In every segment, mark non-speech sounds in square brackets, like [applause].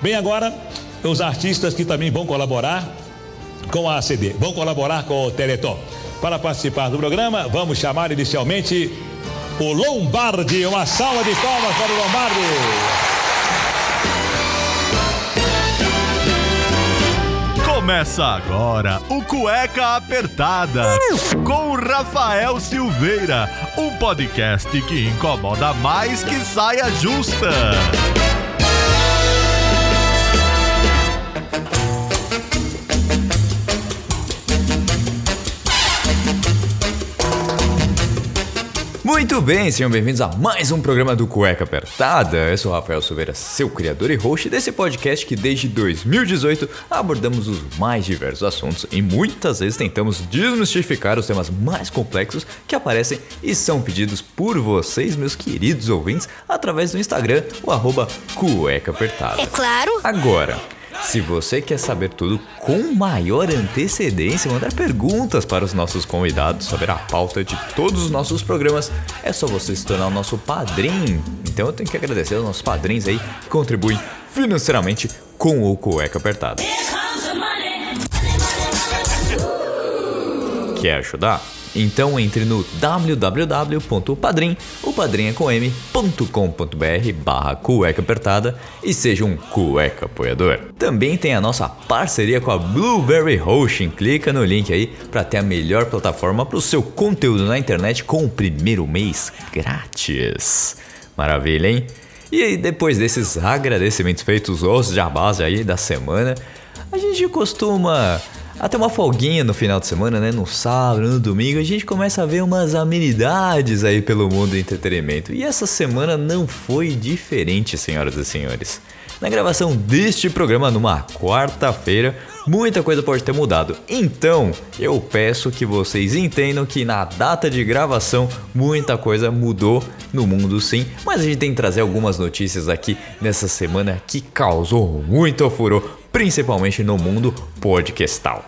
Bem, agora, os artistas que também vão colaborar com a ACD, vão colaborar com o Teleton. Para participar do programa, vamos chamar inicialmente o Lombardi. Uma salva de palmas para o Lombardi. Começa agora o Cueca Apertada com Rafael Silveira, um podcast que incomoda mais que saia justa. Muito bem, sejam bem-vindos a mais um programa do Cueca Apertada. Eu sou o Rafael Silveira, seu criador e host desse podcast que desde 2018 abordamos os mais diversos assuntos e muitas vezes tentamos desmistificar os temas mais complexos que aparecem e são pedidos por vocês, meus queridos ouvintes, através do Instagram, o arroba Cueca Apertada. É claro. Agora, se você quer saber tudo com maior antecedência, mandar perguntas para os nossos convidados, saber a pauta de todos os nossos programas, é só você se tornar o nosso padrinho. Então eu tenho que agradecer aos nossos padrinhos aí que contribuem financeiramente com o Cueca Apertado. Quer ajudar? Então entre no www.padrim, o padrinha com m.com.br barra cueca apertada e seja um cueca apoiador. Também tem a nossa parceria com a Blueberry Hosting, clica no link aí para ter a melhor plataforma para o seu conteúdo na internet com o primeiro mês grátis. Maravilha, hein? E depois desses agradecimentos feitos aos jabás aí da semana, a gente costuma até uma folguinha no final de semana, né? No sábado, no domingo, a gente começa a ver umas amenidades aí pelo mundo do entretenimento. E essa semana não foi diferente, senhoras e senhores. Na gravação deste programa, numa quarta-feira, muita coisa pode ter mudado. Então, eu peço que vocês entendam que na data de gravação, muita coisa mudou no mundo sim, mas a gente tem que trazer algumas notícias aqui nessa semana que causou muito furor, principalmente no mundo podcastal.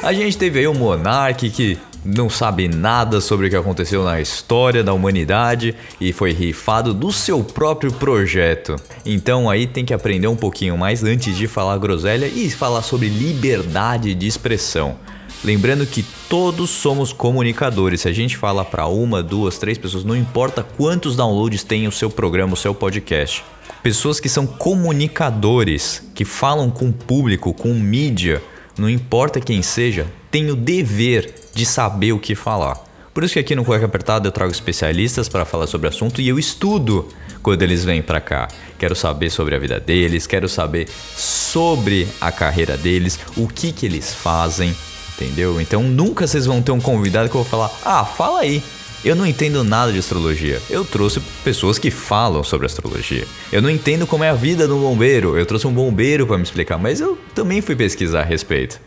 A gente teve aí o Monark que não sabe nada sobre o que aconteceu na história da humanidade e foi rifado do seu próprio projeto. Então aí tem que aprender um pouquinho mais antes de falar groselha e falar sobre liberdade de expressão. Lembrando que todos somos comunicadores. Se a gente fala para uma, duas, três pessoas, não importa quantos downloads tem o seu programa, o seu podcast. Pessoas que são comunicadores, que falam com o público, com mídia, não importa quem seja, tem o dever de saber o que falar. Por isso que aqui no Cueca Apertada eu trago especialistas para falar sobre o assunto e eu estudo quando eles vêm para cá. Quero saber sobre a vida deles, quero saber sobre a carreira deles, o que que eles fazem, entendeu? Então nunca vocês vão ter um convidado que eu vou falar: "Ah, fala aí". Eu não entendo nada de astrologia. Eu trouxe pessoas que falam sobre astrologia. Eu não entendo como é a vida um bombeiro. Eu trouxe um bombeiro para me explicar, mas eu também fui pesquisar a respeito.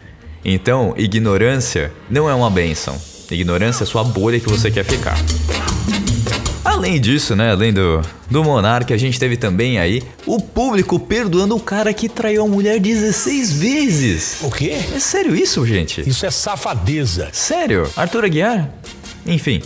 Então, ignorância não é uma benção. Ignorância é sua bolha que você quer ficar. Além disso, né, além do, do Monarca, a gente teve também aí o público perdoando o cara que traiu a mulher 16 vezes. O quê? É sério isso, gente? Isso é safadeza. Sério? Arthur Aguiar? Enfim,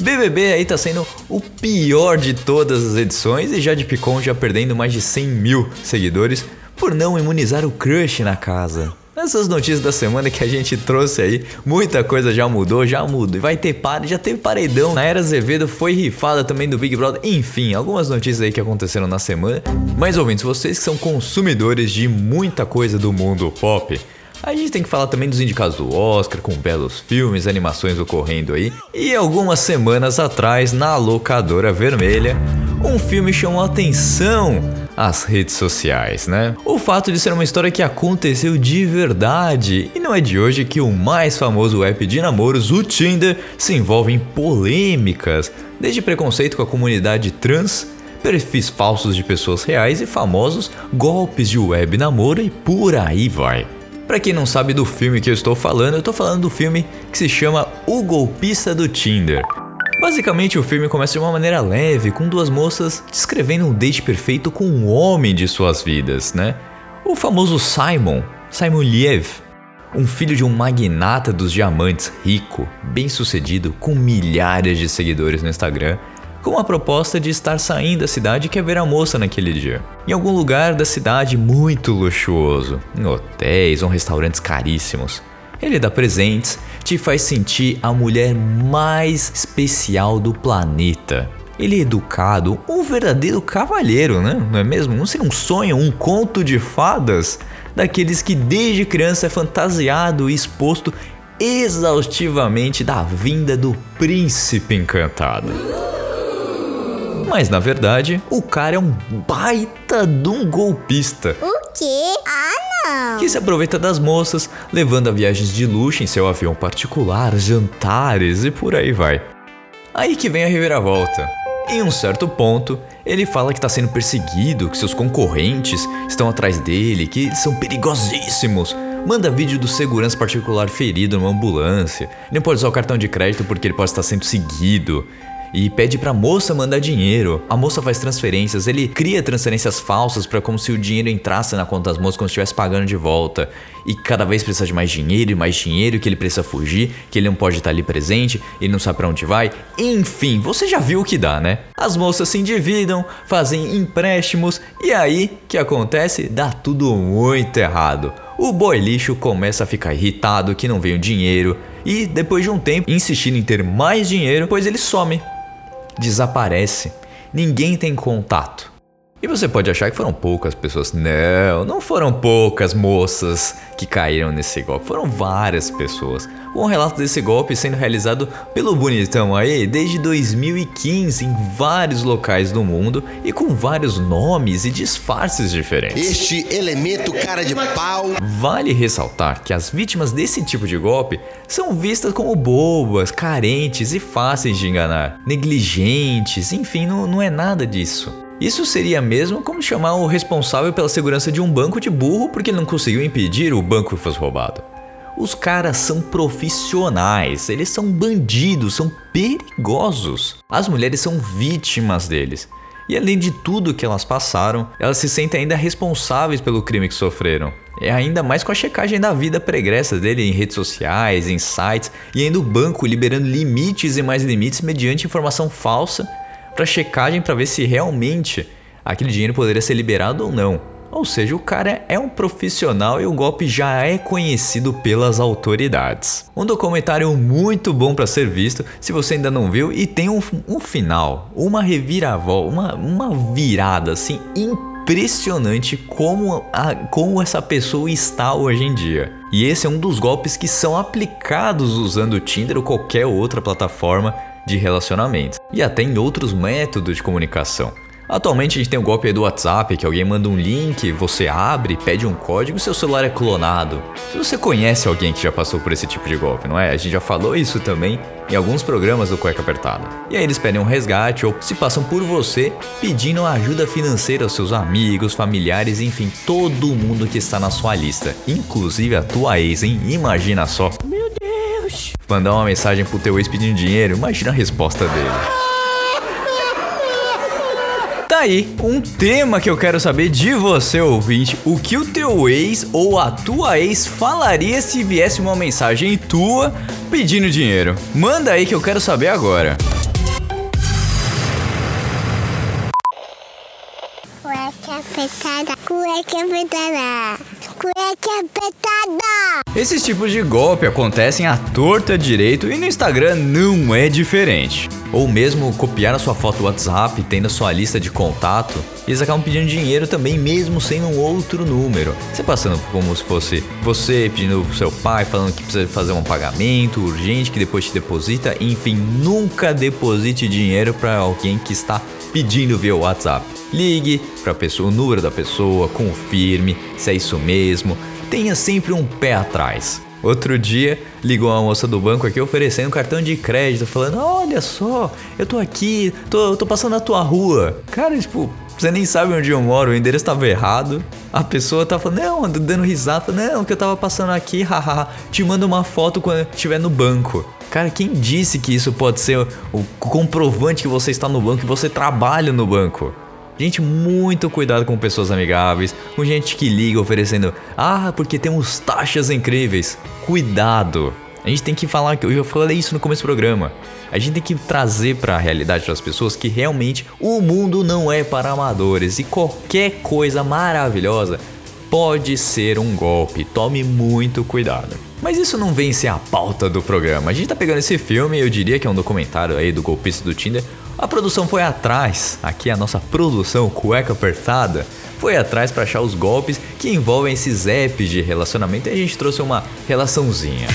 BBB aí tá sendo o pior de todas as edições e já de Picon já perdendo mais de 100 mil seguidores por não imunizar o crush na casa. Essas notícias da semana que a gente trouxe aí, muita coisa já mudou, já mudou. Vai ter par, já teve paredão. Na era Azevedo foi rifada também do Big Brother. Enfim, algumas notícias aí que aconteceram na semana. Mas ouvintes, vocês que são consumidores de muita coisa do mundo pop, a gente tem que falar também dos indicados do Oscar, com belos filmes, animações ocorrendo aí. E algumas semanas atrás, na locadora vermelha, um filme chamou a atenção às redes sociais, né? O fato de ser uma história que aconteceu de verdade. E não é de hoje que o mais famoso app de namoros, o Tinder, se envolve em polêmicas, desde preconceito com a comunidade trans perfis falsos de pessoas reais e famosos golpes de web namoro e por aí vai. Para quem não sabe do filme que eu estou falando, eu estou falando do filme que se chama O Golpista do Tinder. Basicamente, o filme começa de uma maneira leve, com duas moças descrevendo um date perfeito com um homem de suas vidas, né? O famoso Simon, Simon Liev, um filho de um magnata dos diamantes, rico, bem-sucedido, com milhares de seguidores no Instagram, com a proposta de estar saindo da cidade e quer ver a moça naquele dia. Em algum lugar da cidade muito luxuoso, em hotéis ou restaurantes caríssimos. Ele dá presentes, te faz sentir a mulher mais especial do planeta. Ele é educado, um verdadeiro cavalheiro, né? Não é mesmo? Não seria um sonho, um conto de fadas? Daqueles que desde criança é fantasiado e exposto exaustivamente da vinda do príncipe encantado. Mas na verdade, o cara é um baita de um golpista. O quê? Ah, não! Que se aproveita das moças, levando a viagens de luxo em seu avião particular, jantares e por aí vai. Aí que vem a reviravolta. Em um certo ponto, ele fala que está sendo perseguido, que seus concorrentes estão atrás dele, que eles são perigosíssimos. Manda vídeo do segurança particular ferido numa ambulância. Não pode usar o cartão de crédito porque ele pode estar sendo seguido e pede pra moça mandar dinheiro. A moça faz transferências, ele cria transferências falsas para como se o dinheiro entrasse na conta das moças como se estivesse pagando de volta. E cada vez precisa de mais dinheiro e mais dinheiro, que ele precisa fugir, que ele não pode estar ali presente, ele não sabe para onde vai. Enfim, você já viu o que dá, né? As moças se endividam, fazem empréstimos e aí que acontece? Dá tudo muito errado. O boy lixo começa a ficar irritado que não vem o dinheiro e depois de um tempo insistindo em ter mais dinheiro, pois ele some desaparece. Ninguém tem contato. E você pode achar que foram poucas pessoas. Não, não foram poucas moças que caíram nesse golpe. Foram várias pessoas. Um relato desse golpe sendo realizado pelo bonitão aí desde 2015 em vários locais do mundo e com vários nomes e disfarces diferentes. Este elemento cara de pau. Vale ressaltar que as vítimas desse tipo de golpe são vistas como bobas, carentes e fáceis de enganar, negligentes, enfim, não, não é nada disso. Isso seria mesmo como chamar o responsável pela segurança de um banco de burro porque ele não conseguiu impedir o banco que fosse roubado. Os caras são profissionais, eles são bandidos, são perigosos. As mulheres são vítimas deles. E além de tudo que elas passaram, elas se sentem ainda responsáveis pelo crime que sofreram. É ainda mais com a checagem da vida pregressa dele em redes sociais, em sites e ainda o banco liberando limites e mais limites mediante informação falsa para checagem para ver se realmente aquele dinheiro poderia ser liberado ou não. Ou seja, o cara é um profissional e o golpe já é conhecido pelas autoridades. Um documentário muito bom para ser visto se você ainda não viu e tem um, um final, uma reviravolta, uma, uma virada assim impressionante como, a, como essa pessoa está hoje em dia. E esse é um dos golpes que são aplicados usando o Tinder ou qualquer outra plataforma de relacionamento e até em outros métodos de comunicação. Atualmente a gente tem o golpe do WhatsApp, que alguém manda um link, você abre, pede um código e seu celular é clonado. Se você conhece alguém que já passou por esse tipo de golpe, não é? A gente já falou isso também em alguns programas do Cueca Apertada. E aí eles pedem um resgate ou se passam por você pedindo ajuda financeira aos seus amigos, familiares, enfim, todo mundo que está na sua lista, inclusive a tua ex, hein? Imagina só. Meu Deus! Mandar uma mensagem pro teu ex pedindo dinheiro, imagina a resposta dele aí um tema que eu quero saber de você, ouvinte. O que o teu ex ou a tua ex falaria se viesse uma mensagem tua pedindo dinheiro? Manda aí que eu quero saber agora. Cueca apertada, cueca apertada. Esses tipos de golpe acontecem à torta direito e no Instagram não é diferente ou mesmo copiar a sua foto WhatsApp, tendo a sua lista de contato, eles acabam pedindo dinheiro também, mesmo sem um outro número. Você passando como se fosse você pedindo pro seu pai, falando que precisa fazer um pagamento urgente, que depois te deposita, enfim, nunca deposite dinheiro para alguém que está pedindo via WhatsApp. Ligue para o número da pessoa, confirme se é isso mesmo. Tenha sempre um pé atrás. Outro dia, ligou uma moça do banco aqui oferecendo um cartão de crédito, falando: Olha só, eu tô aqui, tô, tô passando na tua rua. Cara, tipo, você nem sabe onde eu moro, o endereço tava errado. A pessoa tá falando, não, dando risada, não, que eu tava passando aqui, [laughs] haha, te manda uma foto quando estiver no banco. Cara, quem disse que isso pode ser o comprovante que você está no banco, que você trabalha no banco? Gente, muito cuidado com pessoas amigáveis, com gente que liga oferecendo, ah, porque temos taxas incríveis. Cuidado. A gente tem que falar, eu já falei isso no começo do programa. A gente tem que trazer para a realidade das pessoas que realmente o mundo não é para amadores e qualquer coisa maravilhosa pode ser um golpe. Tome muito cuidado. Mas isso não vem ser a pauta do programa. A gente tá pegando esse filme, eu diria que é um documentário aí do golpista do Tinder. A produção foi atrás, aqui a nossa produção cueca apertada, foi atrás para achar os golpes que envolvem esses apps de relacionamento e a gente trouxe uma relaçãozinha.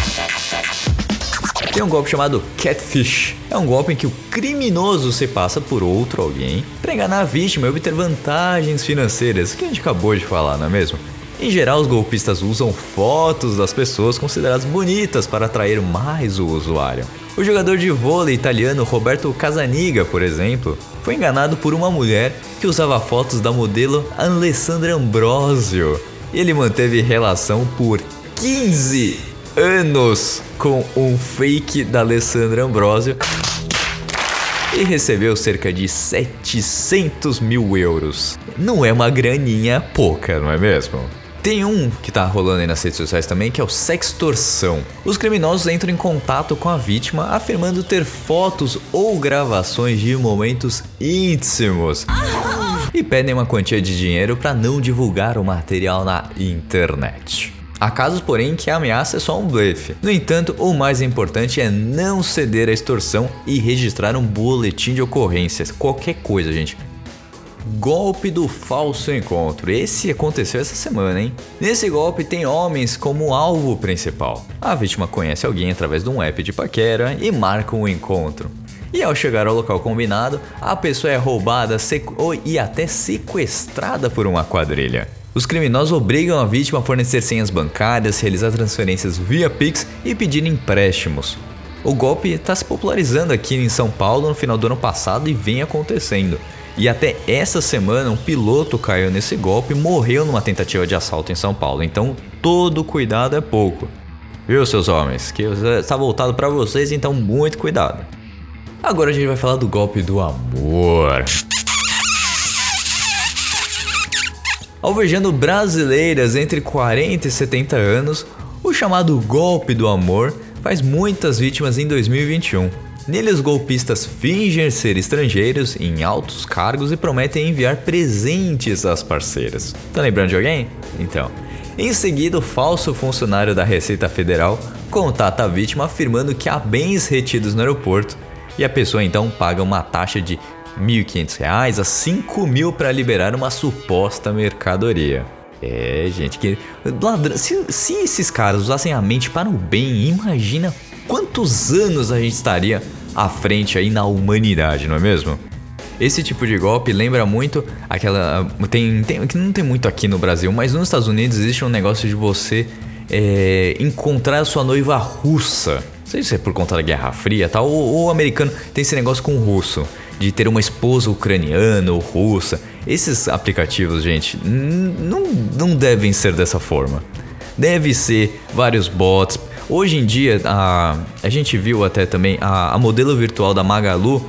Tem um golpe chamado Catfish. É um golpe em que o criminoso se passa por outro alguém para enganar a vítima e obter vantagens financeiras, que a gente acabou de falar, não é mesmo? Em geral, os golpistas usam fotos das pessoas consideradas bonitas para atrair mais o usuário. O jogador de vôlei italiano Roberto Casaniga, por exemplo, foi enganado por uma mulher que usava fotos da modelo Alessandra Ambrosio. Ele manteve relação por 15 anos com um fake da Alessandra Ambrosio e recebeu cerca de 700 mil euros. Não é uma graninha pouca, não é mesmo? Tem um que tá rolando aí nas redes sociais também, que é o sextorção. Os criminosos entram em contato com a vítima afirmando ter fotos ou gravações de momentos íntimos e pedem uma quantia de dinheiro para não divulgar o material na internet. Há casos, porém, que a ameaça é só um blefe. No entanto, o mais importante é não ceder à extorsão e registrar um boletim de ocorrências. Qualquer coisa, gente. Golpe do falso encontro. Esse aconteceu essa semana, hein? Nesse golpe tem homens como alvo principal. A vítima conhece alguém através de um app de paquera e marca um encontro. E ao chegar ao local combinado, a pessoa é roubada e até sequestrada por uma quadrilha. Os criminosos obrigam a vítima a fornecer senhas bancárias, realizar transferências via Pix e pedir empréstimos. O golpe está se popularizando aqui em São Paulo no final do ano passado e vem acontecendo. E até essa semana um piloto caiu nesse golpe e morreu numa tentativa de assalto em São Paulo. Então todo cuidado é pouco. Viu, seus homens? Que está voltado para vocês, então muito cuidado. Agora a gente vai falar do golpe do amor. alvejando brasileiras entre 40 e 70 anos, o chamado golpe do amor faz muitas vítimas em 2021. Nele, os golpistas fingem ser estrangeiros em altos cargos e prometem enviar presentes às parceiras. Tá lembrando de alguém? Então. Em seguida, o falso funcionário da Receita Federal contata a vítima afirmando que há bens retidos no aeroporto e a pessoa então paga uma taxa de 1.500 reais a 5 mil para liberar uma suposta mercadoria. É, gente, que ladrão, se, se esses caras usassem a mente para o bem, imagina quantos anos a gente estaria à frente aí na humanidade, não é mesmo? Esse tipo de golpe lembra muito aquela. Tem, tem, que não tem muito aqui no Brasil, mas nos Estados Unidos existe um negócio de você é, encontrar a sua noiva russa. Não sei se é por conta da Guerra Fria tal, ou o americano tem esse negócio com o russo de ter uma esposa ucraniana ou russa. Esses aplicativos, gente, não, não devem ser dessa forma. Deve ser vários bots. Hoje em dia, a, a gente viu até também a, a modelo virtual da Magalu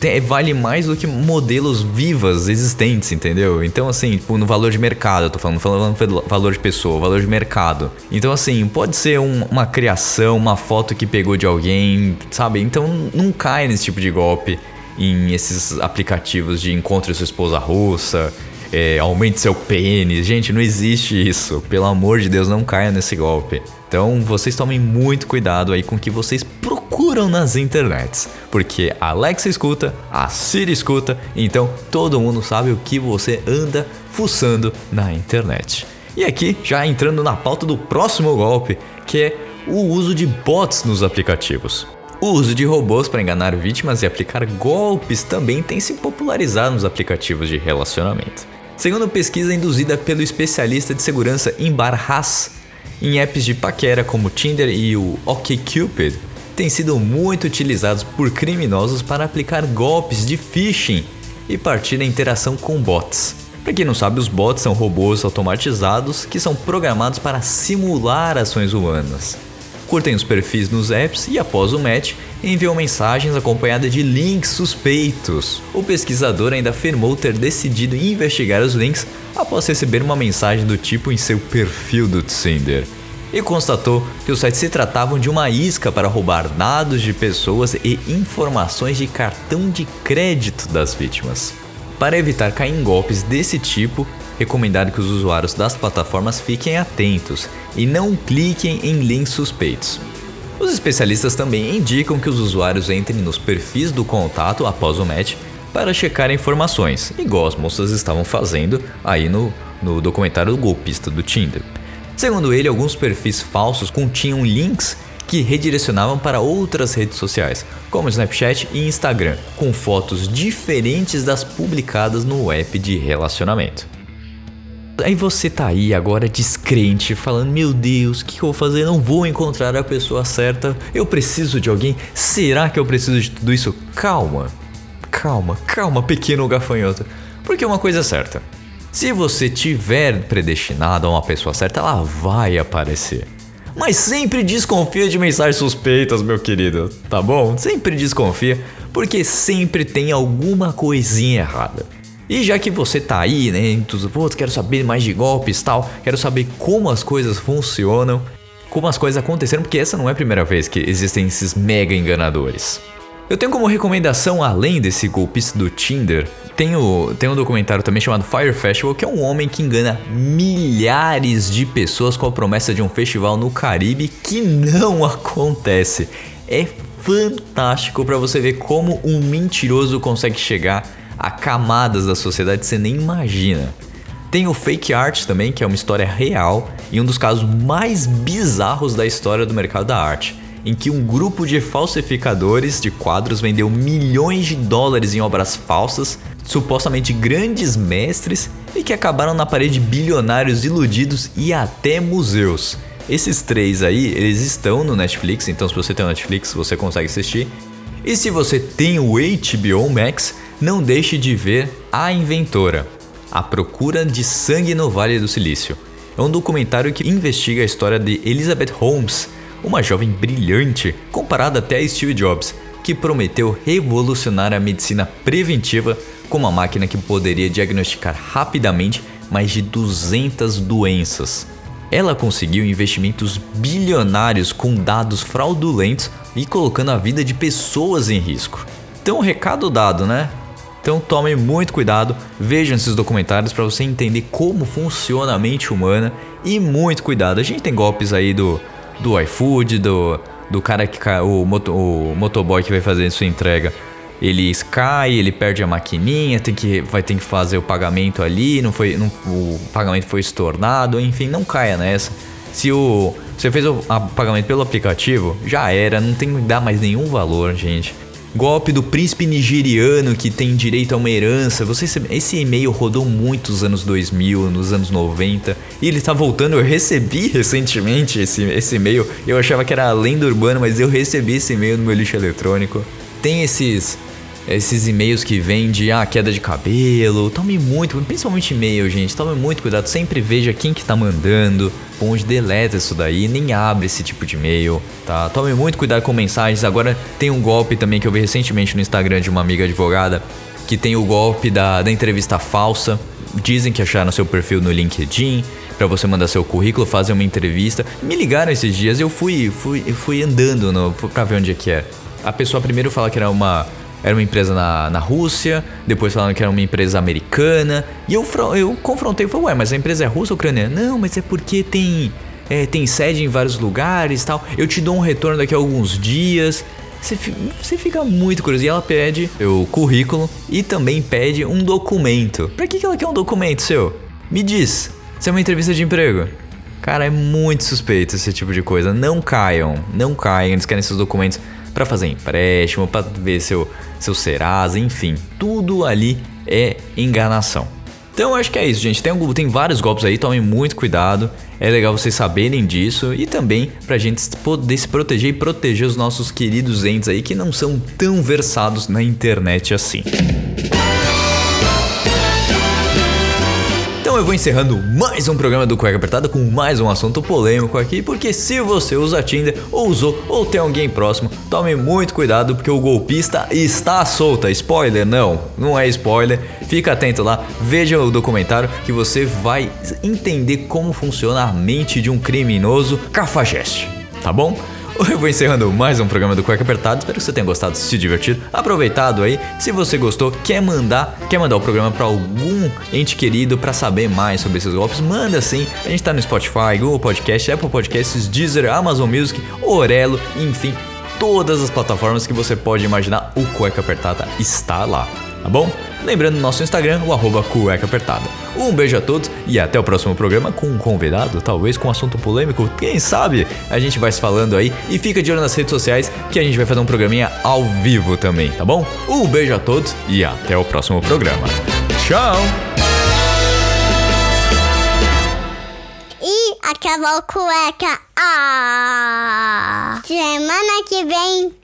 tem, vale mais do que modelos vivas existentes, entendeu? Então, assim, tipo, no valor de mercado, eu tô falando, falando valor de pessoa, valor de mercado. Então, assim, pode ser um, uma criação, uma foto que pegou de alguém, sabe? Então, não cai nesse tipo de golpe em esses aplicativos de encontre sua esposa russa, é, aumente seu pênis. Gente, não existe isso. Pelo amor de Deus, não caia nesse golpe. Então vocês tomem muito cuidado aí com o que vocês procuram nas internets. Porque a Alexa escuta, a Siri escuta, então todo mundo sabe o que você anda fuçando na internet. E aqui, já entrando na pauta do próximo golpe, que é o uso de bots nos aplicativos. O uso de robôs para enganar vítimas e aplicar golpes também tem se popularizado nos aplicativos de relacionamento. Segundo pesquisa induzida pelo especialista de segurança Imbar Haas, em apps de paquera como Tinder e o OkCupid, têm sido muito utilizados por criminosos para aplicar golpes de phishing e partir da interação com bots. Para quem não sabe, os bots são robôs automatizados que são programados para simular ações humanas curtem os perfis nos apps e, após o match, enviam mensagens acompanhadas de links suspeitos. O pesquisador ainda afirmou ter decidido investigar os links após receber uma mensagem do tipo em seu perfil do Tinder. e constatou que os sites se tratavam de uma isca para roubar dados de pessoas e informações de cartão de crédito das vítimas. Para evitar cair em golpes desse tipo, recomendado que os usuários das plataformas fiquem atentos e não cliquem em links suspeitos. Os especialistas também indicam que os usuários entrem nos perfis do contato após o match para checar informações, igual as moças estavam fazendo aí no, no documentário do golpista do Tinder. Segundo ele, alguns perfis falsos continham links que redirecionavam para outras redes sociais, como Snapchat e Instagram, com fotos diferentes das publicadas no app de relacionamento. Aí você tá aí agora descrente, falando: Meu Deus, o que, eu vou fazer? Não vou encontrar a pessoa certa. Eu preciso de alguém. Será que eu preciso de tudo isso? Calma, calma, calma, pequeno gafanhoto. Porque uma coisa é certa: se você tiver predestinado a uma pessoa certa, ela vai aparecer. Mas sempre desconfia de mensagens suspeitas, meu querido, tá bom? Sempre desconfia, porque sempre tem alguma coisinha errada. E já que você tá aí, né, entusiasmado, quero saber mais de golpes tal, quero saber como as coisas funcionam, como as coisas aconteceram, porque essa não é a primeira vez que existem esses mega enganadores. Eu tenho como recomendação, além desse golpista do Tinder, tenho, tem um documentário também chamado Fire Festival, que é um homem que engana milhares de pessoas com a promessa de um festival no Caribe que não [laughs] acontece. É fantástico para você ver como um mentiroso consegue chegar a camadas da sociedade você nem imagina. Tem o Fake Art também, que é uma história real e um dos casos mais bizarros da história do mercado da arte, em que um grupo de falsificadores de quadros vendeu milhões de dólares em obras falsas, supostamente grandes mestres, e que acabaram na parede bilionários iludidos e até museus. Esses três aí, eles estão no Netflix, então se você tem o Netflix, você consegue assistir. E se você tem o HBO Max, não deixe de ver A Inventora A Procura de Sangue no Vale do Silício. É um documentário que investiga a história de Elizabeth Holmes, uma jovem brilhante comparada até a Steve Jobs, que prometeu revolucionar a medicina preventiva com uma máquina que poderia diagnosticar rapidamente mais de 200 doenças. Ela conseguiu investimentos bilionários com dados fraudulentos e colocando a vida de pessoas em risco. Então, recado dado, né? Então tome muito cuidado, vejam esses documentários para você entender como funciona a mente humana e muito cuidado. A gente tem golpes aí do, do iFood, do, do cara que o, moto, o motoboy que vai fazer sua entrega. Ele cai, ele perde a maquininha, tem que, vai ter que fazer o pagamento ali, não foi, não, o pagamento foi estornado, enfim, não caia nessa. Se o você fez o pagamento pelo aplicativo, já era, não tem que dar mais nenhum valor, gente. Golpe do príncipe nigeriano que tem direito a uma herança. Você, esse e-mail rodou muitos anos 2000, nos anos 90, e ele tá voltando. Eu recebi [laughs] recentemente esse, esse e-mail. Eu achava que era lenda urbana, mas eu recebi esse e-mail no meu lixo eletrônico. Tem esses esses e-mails que vêm de ah, queda de cabelo. Tome muito, principalmente e-mail, gente. Tome muito cuidado. Sempre veja quem que tá mandando, onde deleta isso daí, nem abre esse tipo de e-mail, tá? Tome muito cuidado com mensagens. Agora tem um golpe também que eu vi recentemente no Instagram de uma amiga advogada que tem o golpe da, da entrevista falsa. Dizem que acharam seu perfil no LinkedIn para você mandar seu currículo, fazer uma entrevista. Me ligaram esses dias, eu fui, fui, fui andando no, pra ver onde é que é. A pessoa primeiro fala que era uma era uma empresa na, na Rússia, depois falando que era uma empresa americana. E eu, eu confrontei falei, ué, mas a empresa é russa ou ucraniana? Não, mas é porque tem, é, tem sede em vários lugares tal. Eu te dou um retorno daqui a alguns dias. Você, você fica muito curioso. E ela pede o currículo e também pede um documento. Pra que, que ela quer um documento seu? Me diz, se é uma entrevista de emprego. Cara, é muito suspeito esse tipo de coisa. Não caiam, não caiam. Eles querem esses documentos para fazer empréstimo, para ver seu, seu Serasa, enfim, tudo ali é enganação. Então acho que é isso, gente. Tem, tem vários golpes aí, tomem muito cuidado. É legal vocês saberem disso e também pra gente poder se proteger e proteger os nossos queridos entes aí que não são tão versados na internet assim. Então eu vou encerrando mais um programa do Cueca Apertada com mais um assunto polêmico aqui, porque se você usa Tinder, ou usou, ou tem alguém próximo, tome muito cuidado porque o golpista está solta. Spoiler, não, não é spoiler. Fica atento lá, veja o documentário que você vai entender como funciona a mente de um criminoso cafajeste, tá bom? [laughs] Eu vou encerrando mais um programa do Cueca Apertado. Espero que você tenha gostado, se divertido, aproveitado aí. Se você gostou, quer mandar, quer mandar o programa para algum ente querido para saber mais sobre esses golpes, manda sim. A gente tá no Spotify, Google Podcast, Apple Podcasts, Deezer, Amazon Music, Orelo, enfim, todas as plataformas que você pode imaginar, o Cueca Apertada está lá, tá bom? Lembrando nosso Instagram, o arroba cueca apertada. Um beijo a todos e até o próximo programa com um convidado, talvez com um assunto polêmico, quem sabe? A gente vai se falando aí e fica de olho nas redes sociais que a gente vai fazer um programinha ao vivo também, tá bom? Um beijo a todos e até o próximo programa. Tchau! E acabou cueca. Ah! Semana que vem